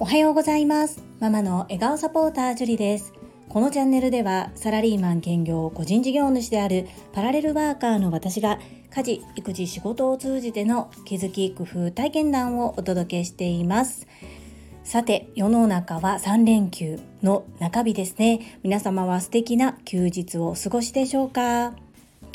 おはようございます。ママの笑顔サポータージュリです。このチャンネルではサラリーマン兼業個人事業主であるパラレルワーカーの私が家事育児仕事を通じての気づき工夫体験談をお届けしています。さて世の中は3連休の中日ですね。皆様は素敵な休日をお過ごしでしょうか？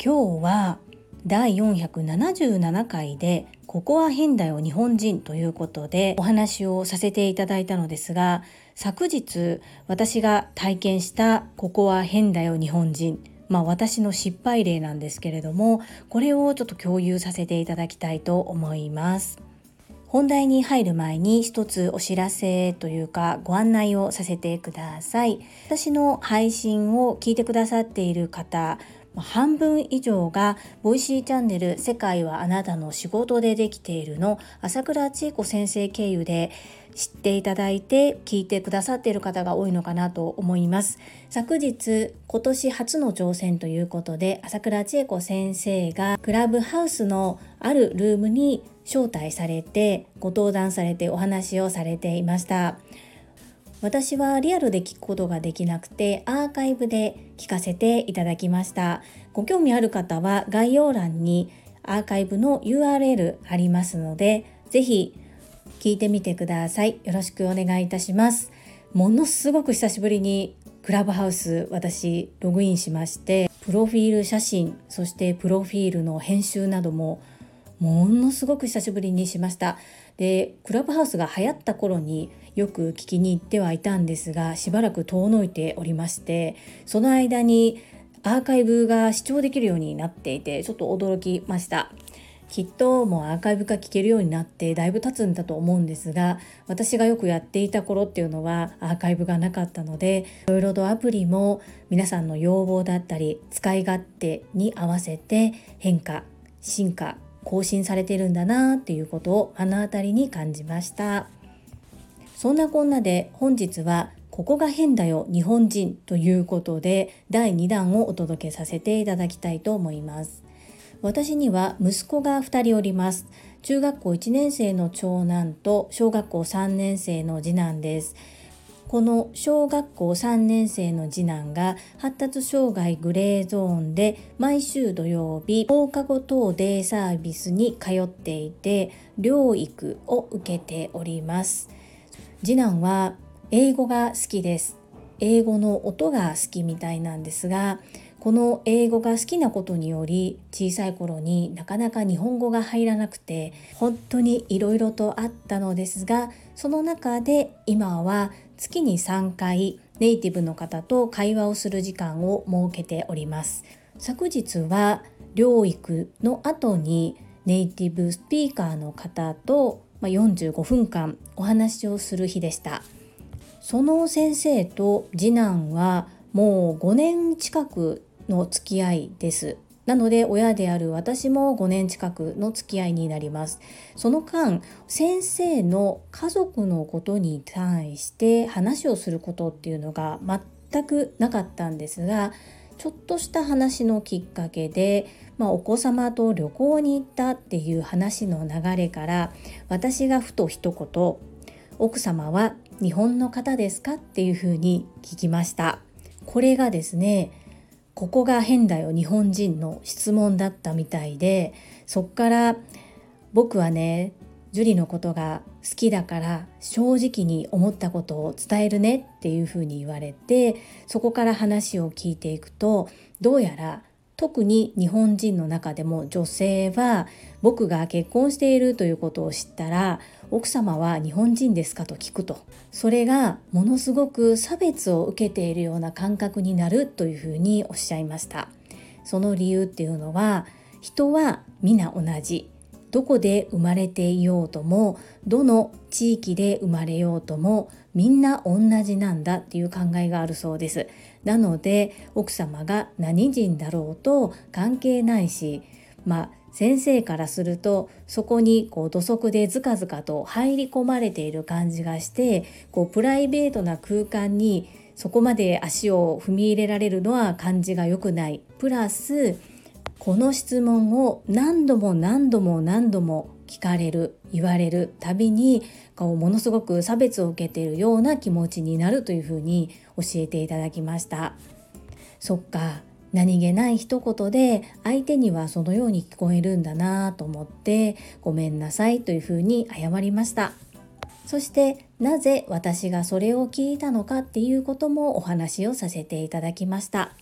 今日は第477回でここは変だよ日本人ということでお話をさせていただいたのですが昨日私が体験したここは変だよ日本人まあ私の失敗例なんですけれどもこれをちょっと共有させていただきたいと思います。本題に入る前に一つお知らせというかご案内をさせてください。私の配信を聞いてくださっている方、半分以上が Voicy チャンネル世界はあなたの仕事でできているの朝倉千恵子先生経由で知っていただいて聞いてくださっている方が多いのかなと思います。昨日今年初の挑戦ということで朝倉千恵子先生がクラブハウスのあるルームに招待されてご登壇されてお話をされていました。私はリアルで聞くことができなくてアーカイブで聞かせていただきました。ご興味ある方は概要欄にアーカイブの URL ありますのでぜひ聞いてみてください。よろしくお願いいたします。ものすごく久しぶりにクラブハウス私ログインしましてプロフィール写真そしてプロフィールの編集などもものすごく久しぶりにしました。でクラブハウスが流行った頃によく聞きに行ってはいたんですがしばらく遠のいておりましてその間にアーカイブが視聴できるようになっていてちょっと驚きました。きっともうアーカイブが聞けるようになってだいぶ経つんだと思うんですが私がよくやっていた頃っていうのはアーカイブがなかったのでいろいろとアプリも皆さんの要望だったり使い勝手に合わせて変化進化更新されてるんだなっていうことを目の当たりに感じました。そんなこんなで本日はここが変だよ日本人ということで第2弾をお届けさせていただきたいと思います。私には息子が2人おります。中学校1年生の長男と小学校3年生の次男です。この小学校3年生の次男が発達障害グレーゾーンで毎週土曜日放課後等デイサービスに通っていて療育を受けております。次男は英語が好きです。英語の音が好きみたいなんですがこの英語が好きなことにより小さい頃になかなか日本語が入らなくて本当にいろいろとあったのですがその中で今は月に3回ネイティブの方と会話をする時間を設けております。昨日は療育の後にネイティブスピーカーの方とま45分間お話をする日でしたその先生と次男はもう5年近くの付き合いです。なので親である私も5年近くの付き合いになります。その間先生の家族のことに対して話をすることっていうのが全くなかったんですがちょっとした話のきっかけで、まあ、お子様と旅行に行ったっていう話の流れから私がふと一言「奥様は日本の方ですか?」っていうふうに聞きました。これがですねここが変だよ日本人の質問だったみたいでそっから僕はね樹のことが好きだから正直に思ったことを伝えるねっていうふうに言われてそこから話を聞いていくとどうやら特に日本人の中でも女性は僕が結婚しているということを知ったら奥様は日本人ですかと聞くと。それがものすごく差別を受けているような感覚になるというふうにおっしゃいました。その理由っていうのは人は皆同じ。どこで生まれていようともどの地域で生まれようともみんな同じなんだっていう考えがあるそうです。なので奥様が何人だろうと関係ないしまあ先生からするとそこにこう土足でずかずかと入り込まれている感じがしてこうプライベートな空間にそこまで足を踏み入れられるのは感じが良くない。プラスこの質問を何度も何度も何度も聞かれる言われるたびにこうものすごく差別を受けているような気持ちになるというふうに教えていただきました。そっか何気ない一言で相手にはそのように聞こえるんだなと思ってごめんなさいというふうに謝りました。そしてなぜ私がそれを聞いたのかっていうこともお話をさせていただきました。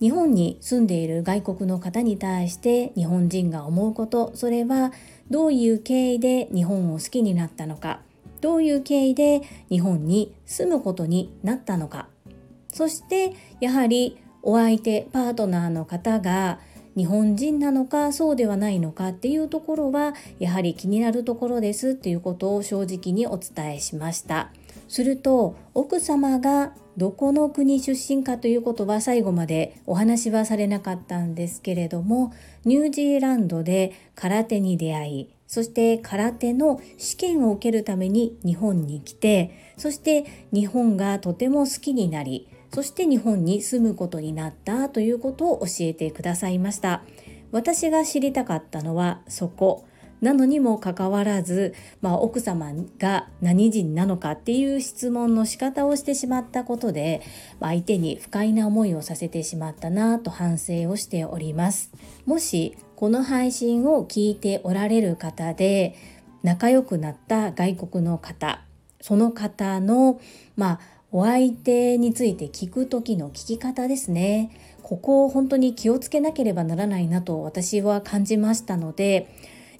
日本に住んでいる外国の方に対して日本人が思うことそれはどういう経緯で日本を好きになったのかどういう経緯で日本に住むことになったのか。そしてやはりお相手パートナーの方が日本人なのかそうではないのかっていうところはやはり気になるところですっていうことを正直にお伝えしました。すると奥様がどこの国出身かということは最後までお話はされなかったんですけれどもニュージーランドで空手に出会いそして空手の試験を受けるために日本に来てそして日本がとても好きになりそして日本に住むことになったということを教えてくださいました。私が知りたかったのはそこ。なのにもかかわらず、まあ、奥様が何人なのかっていう質問の仕方をしてしまったことでま相手に不快な思いをさせてしまったなと反省をしております。もしこの配信を聞いておられる方で仲良くなった外国の方その方のまあお相手について聞く時の聞き方ですね。ここを本当に気をつけなければならないなと私は感じましたので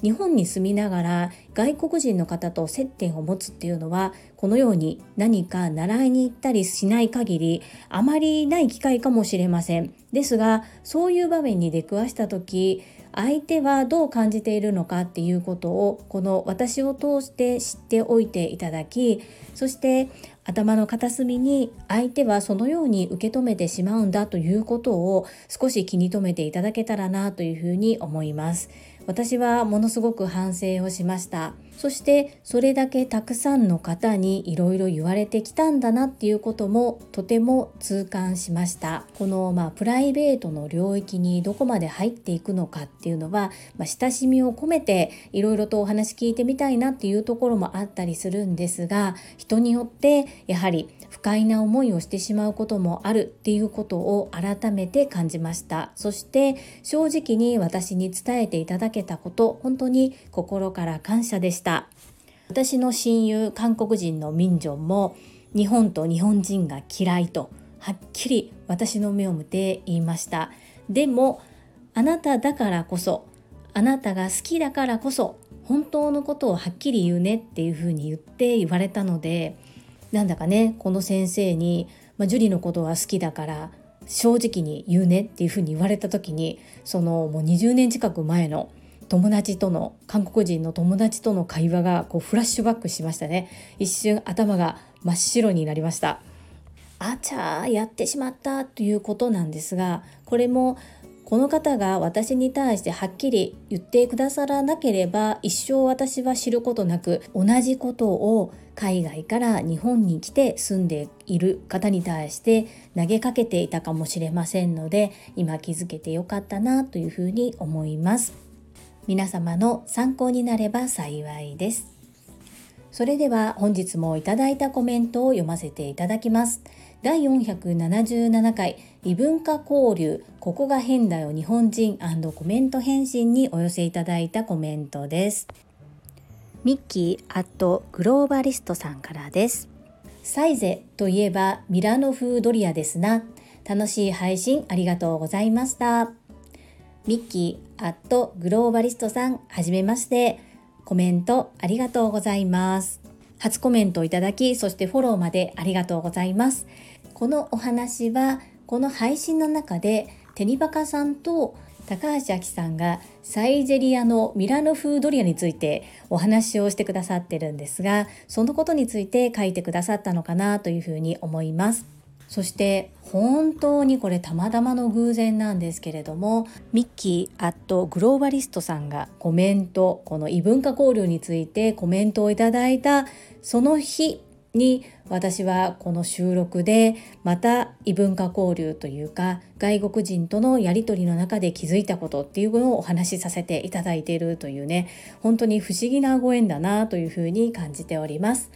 日本に住みながら外国人の方と接点を持つっていうのはこのように何か習いに行ったりしない限りあまりない機会かもしれませんですがそういう場面に出くわした時相手はどう感じているのかっていうことをこの私を通して知っておいていただきそして頭の片隅に相手はそのように受け止めてしまうんだということを少し気に留めていただけたらなというふうに思います。私はものすごく反省をしました。そしてそれだけたくさんの方にいろいろ言われてきたんだなっていうこともとても痛感しました。このまあプライベートの領域にどこまで入っていくのかっていうのは、まあ、親しみを込めていろいろとお話聞いてみたいなっていうところもあったりするんですが人によってやはり快な思いをしてしまうこともあるっていうことを改めて感じました。そして正直に私に伝えていただけたこと本当に心から感謝でした。私の親友韓国人のミンジョンも日本と日本人が嫌いとはっきり私の目を見て言いました。でもあなただからこそあなたが好きだからこそ本当のことをはっきり言うねっていうふうに言って言われたのでなんだかねこの先生に、まあ、樹里のことは好きだから正直に言うねっていうふうに言われた時にそのもう20年近く前の友達との韓国人の友達との会話がこうフラッシュバックしましたね。一瞬頭が真っ白になりました。あちゃーやってしまったということなんですがこれもこの方が私に対してはっきり言ってくださらなければ一生私は知ることなく同じことを海外から日本に来て住んでいる方に対して投げかけていたかもしれませんので今気づけてよかったなというふうに思います。皆様の参考になれば幸いです。それでは本日もいただいたコメントを読ませていただきます。第477回異文化交流ここが変だよ日本人コメント返信にお寄せいただいたコメントですミッキーアットグローバリストさんからです。サイゼといえばミラノ風ドリアですな。楽しい配信ありがとうございました。ミッキーアットグローバリストさん、はじめまして。コメントありがとうございます。初コメントいただき、そしてフォローまでありがとうございます。このお話は、この配信の中で、テニバカさんと高橋明さんがサイゼリアのミラノ風ドリアについてお話をしてくださってるんですがそのことについて書いてくださったのかなというふうに思います。そして本当にこれたまたまの偶然なんですけれどもミッキーアットグローバリストさんがコメントこの異文化交流についてコメントをいただいたその日に私はこの収録でまた異文化交流というか外国人とのやり取りの中で気づいたことっていうのをお話しさせていただいているというね本当に不思議なご縁だなというふうに感じております。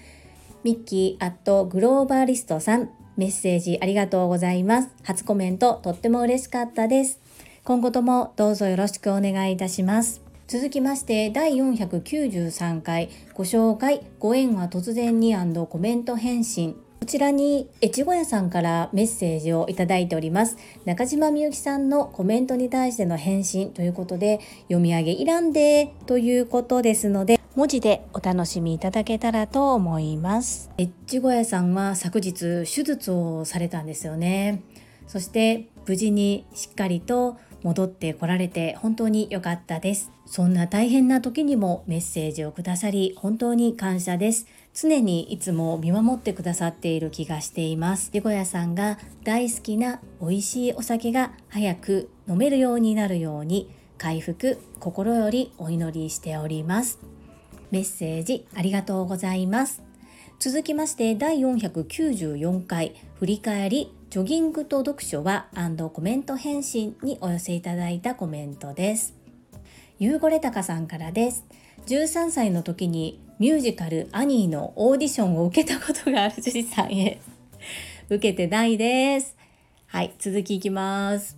ミッキーアットグローバリストさんメッセージありがとうございます。初コメントとっても嬉しかったです。今後ともどうぞよろしくお願いいたします。続きまして第493回ご紹介ご縁は突然にコメント返信。こちらに越後屋さんからメッセージをいただいております。中島みゆきさんのコメントに対しての返信ということで読み上げいらんでということですので文字でお楽しみいただけたらと思います。越後屋さんは昨日手術をされたんですよね。そして無事にしっかりと戻ってこられて本当に良かったです。そんな大変な時にもメッセージをくださり本当に感謝です。常にいつも見守ってくださっている気がしています。でごやさんが大好きな美味しいお酒が早く飲めるようになるように回復心よりお祈りしております。メッセージありがとうございます。続きまして第494回振り返りジョギングと読書はコメント返信にお寄せいただいたコメントです。ゆうごれたかさんからです。13歳の時にミュージカルアニーのオーディションを受けたことがある樹里さんへ。受けてないです。はい、続きいきます。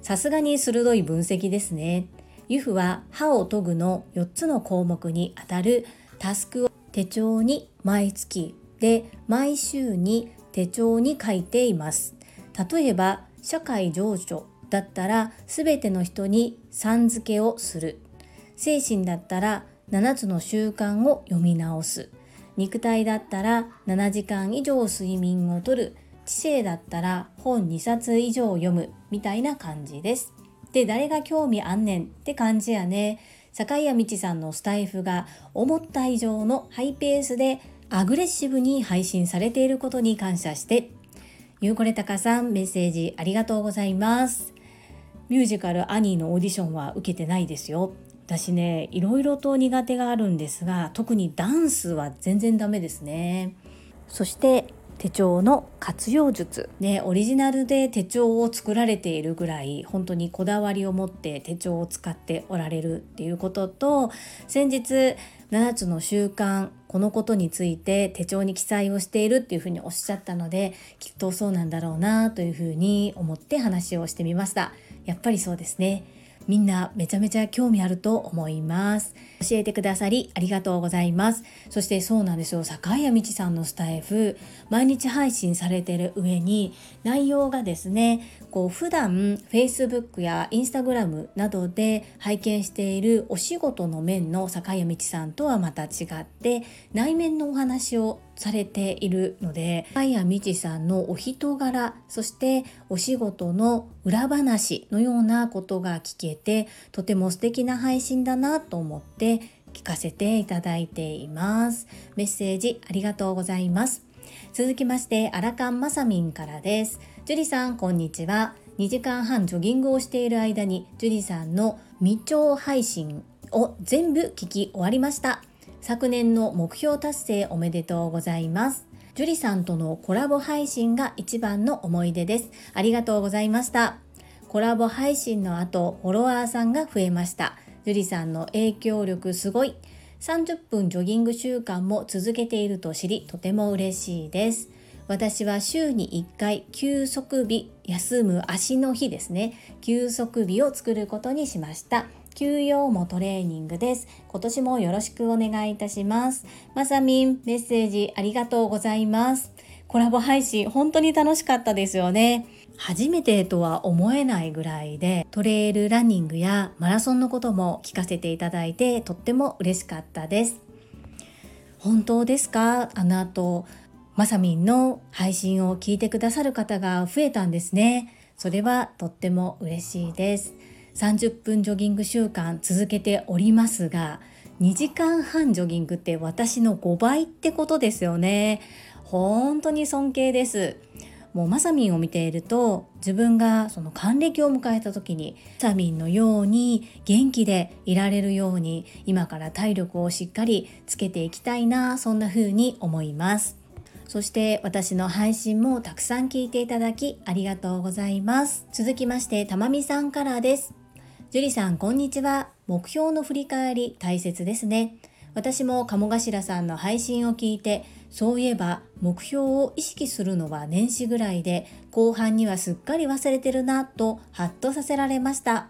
さすがに鋭い分析ですね。ユフは歯を研ぐの4つの項目にあたるタスクを手帳に毎月で毎週に手帳に書いています。例えば社会情緒だったら全ての人にさん付けをする。精神だったら7つの習慣を読み直す。肉体だったら7時間以上睡眠をとる。知性だったら本2冊以上読む。みたいな感じです。で誰が興味あんねんって感じやね。坂井谷道さんのスタイフが思った以上のハイペースでアグレッシブに配信されていることに感謝して、ゆうこれたかさんメッセージありがとうございます。ミュージカルアニーのオーディションは受けてないですよ。私ね、いろいろと苦手があるんですが、特にダンスは全然ダメですね。そして手帳の活用術ねオリジナルで手帳を作られているぐらい本当にこだわりを持って手帳を使っておられるっていうことと先日7つの習慣このことについて手帳に記載をしているっていうふうにおっしゃったのできっとそうなんだろうなというふうに思って話をしてみました。やっぱりそうですね。みんなめちゃめちゃ興味あると思います。教えてくださりありがとうございます。そしてそうなんですよ。坂谷道さんのスタイフ。毎日配信されてる上に内容がですねこう普段 Facebook や Instagram などで拝見しているお仕事の面の坂谷道さんとはまた違って内面のお話をされているので坂谷道さんのお人柄そしてお仕事の裏話のようなことが聞けてとても素敵な配信だなと思って聞かせていただいています。メッセージありがとうございます。続きましてアラカンマサミンからです。ジュリさんこんにちは。2時間半ジョギングをしている間にジュリさんの未調配信を全部聞き終わりました。昨年の目標達成おめでとうございます。ジュリさんとのコラボ配信が一番の思い出です。ありがとうございました。コラボ配信の後フォロワーさんが増えました。樹里さんの影響力すごい。30分ジョギング習慣も続けていると知りとても嬉しいです。私は週に1回休息日休む足の日ですね。休息日を作ることにしました。休養もトレーニングです。今年もよろしくお願いいたします。まさみんメッセージありがとうございます。コラボ配信本当に楽しかったですよね。初めてとは思えないぐらいでトレイルランニングやマラソンのことも聞かせていただいてとっても嬉しかったです。本当ですか？あの後まさみんの配信を聞いてくださる方が増えたんですね。それはとっても嬉しいです。30分ジョギング習慣続けておりますが2時間半ジョギングって私の5倍ってことですよね。本当に尊敬です。もうまさみんを見ていると自分がその還暦を迎えた時にまさみんのように元気でいられるように今から体力をしっかりつけていきたいなそんな風に思いますそして私の配信もたくさん聞いていただきありがとうございます。続きまして、たまみさんからです。樹里さん、こんにちは。目標の振り返り大切ですね。私も鴨頭さんの配信を聞いて、そういえば目標を意識するのは年始ぐらいで、後半にはすっかり忘れてるなとハッとさせられました。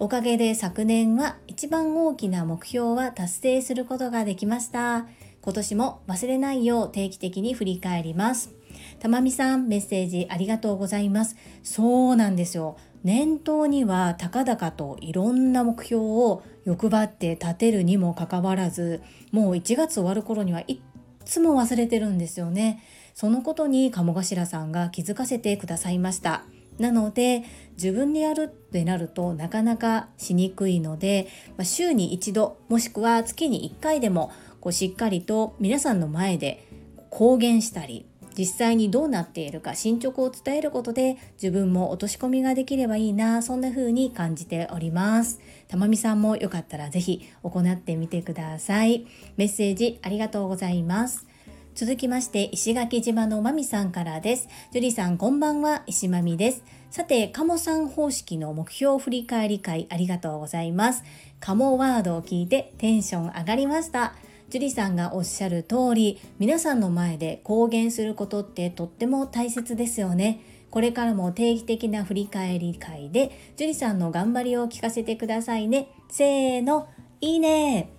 おかげで昨年は一番大きな目標は達成することができました。今年も忘れないよう定期的に振り返ります。たまみさんメッセージありがとうございます。そうなんですよ。念頭には高々といろんな目標を欲張って立てるにもかかわらずもう1月終わる頃にはいっつも忘れてるんですよね。そのことに鴨頭さんが気づかせてくださいました。なので自分でやるってなるとなかなかしにくいので、まあ、週に一度もしくは月に1回でもこうしっかりと皆さんの前で公言したり実際にどうなっているか進捗を伝えることで自分も落とし込みができればいいなそんな風に感じておりますたまみさんもよかったらぜひ行ってみてください。メッセージありがとうございます。続きまして石垣島のまみさんからです。ジュリさんこんばんは石まみです。さて、カモさん方式の目標振り返り会ありがとうございます。カモワードを聞いてテンション上がりました。樹里さんがおっしゃる通り皆さんの前で公言することってとっても大切ですよね。これからも定期的な振り返り会で樹里さんの頑張りを聞かせてくださいねせーのいいね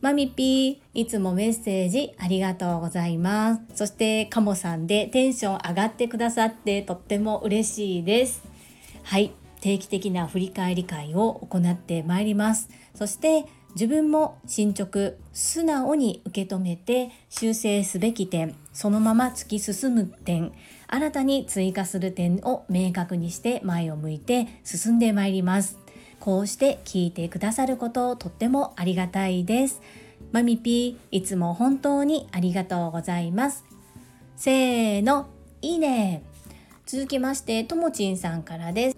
マミピー、いつもメッセージありがとうございます。そして、カモさんでテンション上がってくださってとっても嬉しいです。はい、定期的な振り返り会を行ってまいります。そして、自分も進捗素直に受け止めて修正すべき点そのまま突き進む点新たに追加する点を明確にして前を向いて進んでまいります。こうして聞いてくださることとってもありがたいです。マミピーいつも本当にありがとうございます。せーのいいね。続きましてともちんさんからです。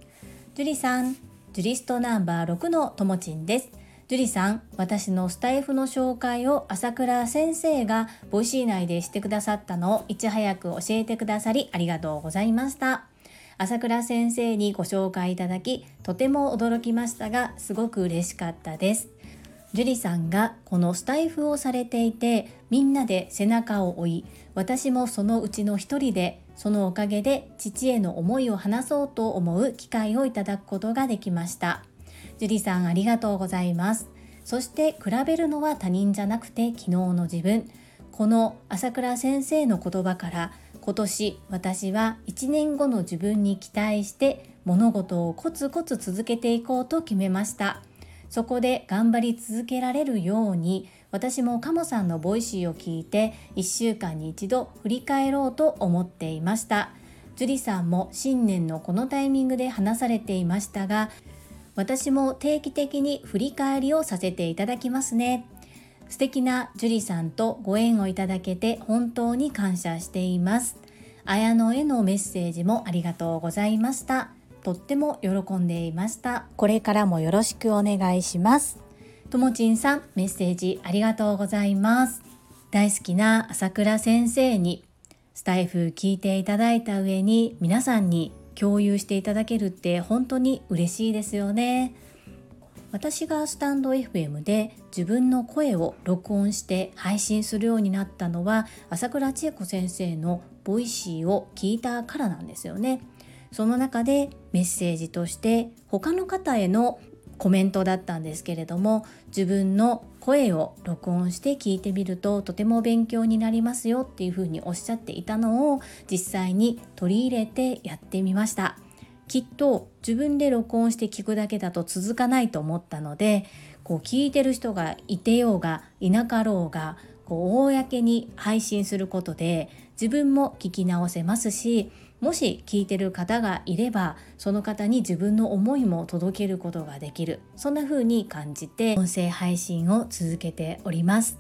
ジュリさんジュリストナンバー6のともちんです。樹里さん、私のスタエフの紹介を朝倉先生が Voicy 内でしてくださったのをいち早く教えてくださりありがとうございました。朝倉先生にご紹介いただき、とても驚きましたが、すごく嬉しかったです。樹里さんがこのスタエフをされていて、みんなで背中を追い、私もそのうちの一人で、そのおかげで父への思いを話そうと思う機会をいただくことができました。ジュリさんありがとうございます。そして比べるのは他人じゃなくて昨日の自分。この朝倉先生の言葉から今年私は1年後の自分に期待して物事をコツコツ続けていこうと決めました。そこで頑張り続けられるように私もカモさんのボイシーを聞いて1週間に一度振り返ろうと思っていました。樹里さんも新年のこのタイミングで話されていましたが私も定期的に振り返りをさせていただきますね。素敵な樹里さんとご縁をいただけて本当に感謝しています。綾野へのメッセージもありがとうございました。とっても喜んでいました。これからもよろしくお願いします。ともちんさん、メッセージありがとうございます。大好きな朝倉先生にスタイフ聞いていただいた上に皆さんに共有していただけるって本当に嬉しいですよね。私がスタンド FM で自分の声を録音して配信するようになったのは朝倉千恵子先生の Voicy を聞いたからなんですよね。その中でメッセージとして他の方へのコメントだったんですけれども自分の声を録音して聞いてみるととても勉強になりますよっていうふうにおっしゃっていたのを実際に取り入れてやってみました。きっと自分で録音して聞くだけだと続かないと思ったのでこう聞いてる人がいてようがいなかろうがこう公に配信することで自分も聞き直せますしもし聞いてる方がいればその方に自分の思いも届けることができる。そんな風に感じて音声配信を続けております。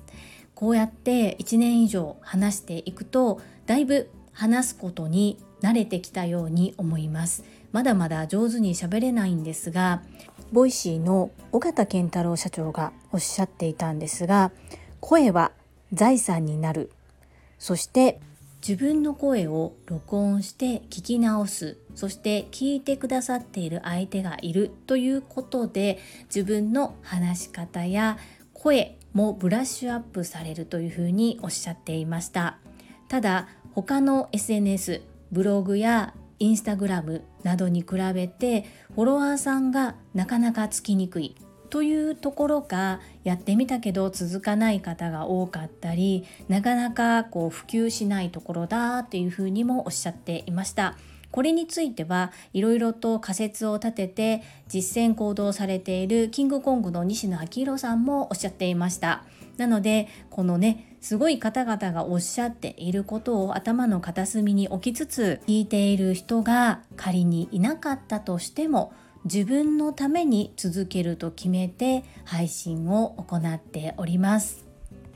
こうやって1年以上話していくとだいぶ話すことに慣れてきたように思います。まだまだ上手に喋れないんですが Voicy の緒方憲太郎社長がおっしゃっていたんですが声は財産になる。そして自分の声を録音して聞き直す。そして聞いてくださっている相手がいるということで自分の話し方や声もブラッシュアップされるというふうにおっしゃっていました。ただ他の SNS ブログやインスタグラムなどに比べてフォロワーさんがなかなかつきにくい。というところがやってみたけど続かない方が多かったりなかなかこう普及しないところだっていうふうにもおっしゃっていました。これについてはいろいろと仮説を立てて実践行動されているキングコングの西野昭弘さんもおっしゃっていました。なのでこのねすごい方々がおっしゃっていることを頭の片隅に置きつつ聞いている人が仮にいなかったとしても自分のために続けると決めて配信を行っております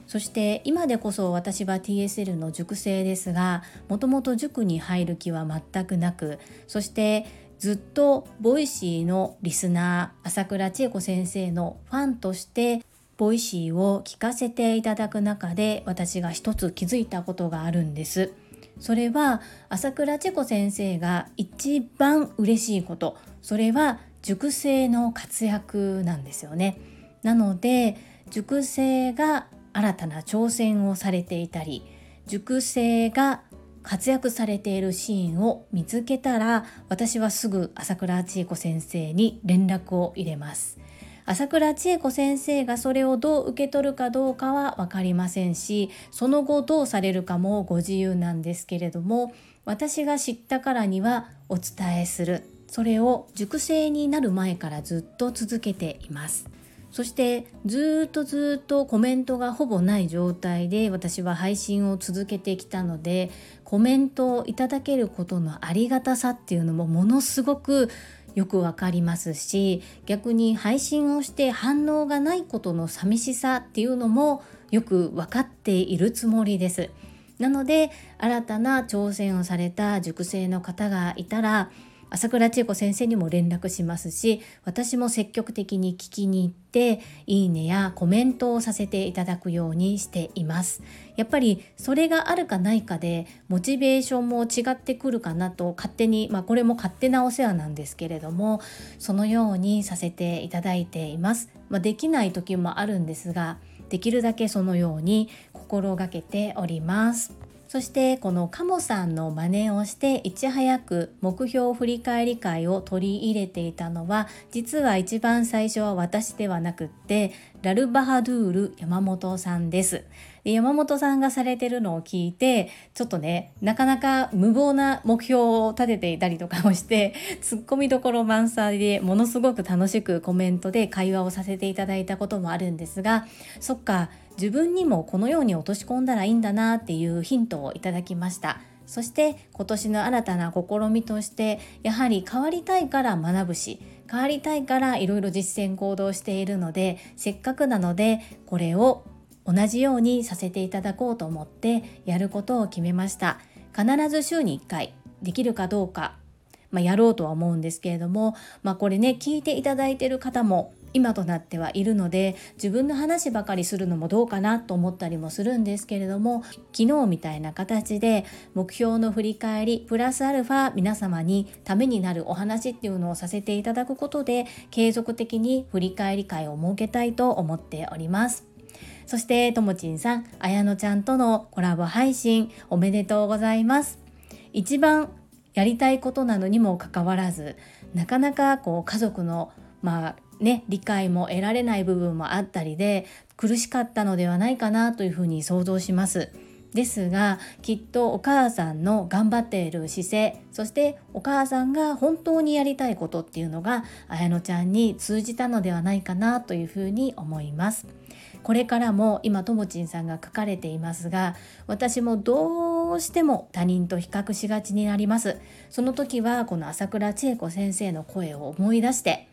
そして今でこそ私は TSL の塾生ですがもともと塾に入る気は全くなくそしてずっと Voicy のリスナー朝倉千恵子先生のファンとしてVoicy を聞かせていただく中で私が一つ気づいたことがあるんです。それは朝倉千恵子先生が一番嬉しいことそれは塾生の活躍なんですよね。なので塾生が新たな挑戦をされていたり塾生が活躍されているシーンを見つけたら私はすぐ朝倉千恵子先生に連絡を入れます。朝倉千恵子先生がそれをどう受け取るかどうかは分かりませんしその後どうされるかもご自由なんですけれども私が知ったからにはお伝えする。それを熟成になる前からずっと続けています。そしてずっとずっとコメントがほぼない状態で私は配信を続けてきたのでコメントをいただけることのありがたさっていうのもものすごくよくわかりますし逆に配信をして反応がないことの寂しさっていうのもよく分かっているつもりです。なので新たな挑戦をされた塾生の方がいたら朝倉千恵子先生にも連絡しますし私も積極的に聞きに行っていいねやコメントをさせていただくようにしています。やっぱりそれがあるかないかでモチベーションも違ってくるかなと勝手にまあこれも勝手なお世話なんですけれどもそのようにさせていただいています、まあ、できない時もあるんですができるだけそのように心がけております。そしてこのカモさんの真似をしていち早く目標振り返り会を取り入れていたのは実は一番最初は私ではなくってラルバハドゥール山本さんです。山本さんがされてるのを聞いてちょっとねなかなか無謀な目標を立てていたりとかをして ツッコミどころ満載でものすごく楽しくコメントで会話をさせていただいたこともあるんですがそっか自分にもこのように落とし込んだらいいんだなっていうヒントをいただきました。そして今年の新たな試みとしてやはり変わりたいから学ぶし変わりたいからいろいろ実践行動しているのでせっかくなのでこれを同じようにさせていただこうと思ってやることを決めました必ず週に1回できるかどうかまあ、やろうとは思うんですけれども、まあ、これね聞いていただいてる方も今となってはいるので自分の話ばかりするのもどうかなと思ったりもするんですけれども昨日みたいな形で目標の振り返りプラスアルファ皆様にためになるお話っていうのをさせていただくことで継続的に振り返り会を設けたいと思っております。そしてともちんさん、あやのちゃんとのコラボ配信おめでとうございます。一番やりたいことなのにもかかわらずなかなかこう家族のまあね、理解も得られない部分もあったりで苦しかったのではないかなというふうに想像します。ですがきっとお母さんの頑張っている姿勢そしてお母さんが本当にやりたいことっていうのが綾乃ちゃんに通じたのではないかなというふうに思います。これからも今ともちんさんが書かれていますが私もどうしても他人と比較しがちになります。その時はこの朝倉千恵子先生の声を思い出して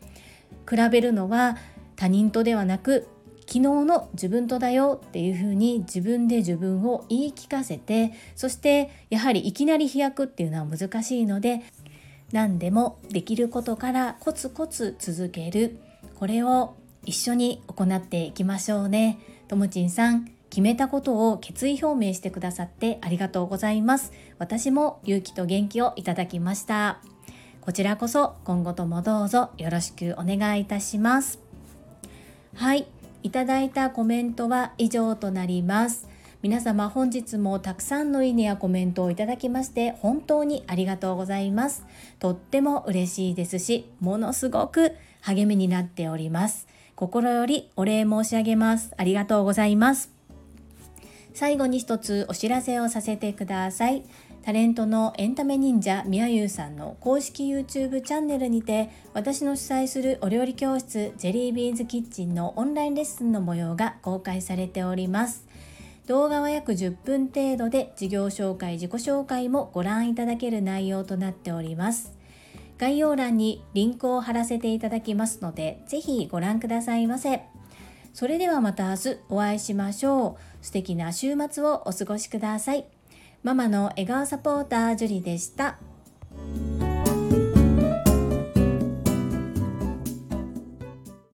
比べるのは他人とではなく昨日の自分とだよっていうふうに自分で自分を言い聞かせてそしてやはりいきなり飛躍っていうのは難しいので何でもできることからコツコツ続ける。これを一緒に行っていきましょうね。ともちんさん決めたことを決意表明してくださってありがとうございます。私も勇気と元気をいただきました。こちらこそ今後ともどうぞよろしくお願いいたします。はい。いただいたコメントは以上となります。皆様本日もたくさんのいいねやコメントをいただきまして本当にありがとうございます。とっても嬉しいですしものすごく励みになっております。心よりお礼申し上げます。ありがとうございます。最後に一つお知らせをさせてください。タレントのエンタメ忍者みやゆうさんの公式 YouTube チャンネルにて私の主催するお料理教室ジェリービーンズキッチンのオンラインレッスンの模様が公開されております。動画は約10分程度で事業紹介自己紹介もご覧いただける内容となっております。概要欄にリンクを貼らせていただきますのでぜひご覧くださいませ。それではまた明日お会いしましょう。素敵な週末をお過ごしください。ママの笑顔サポータージュリでした。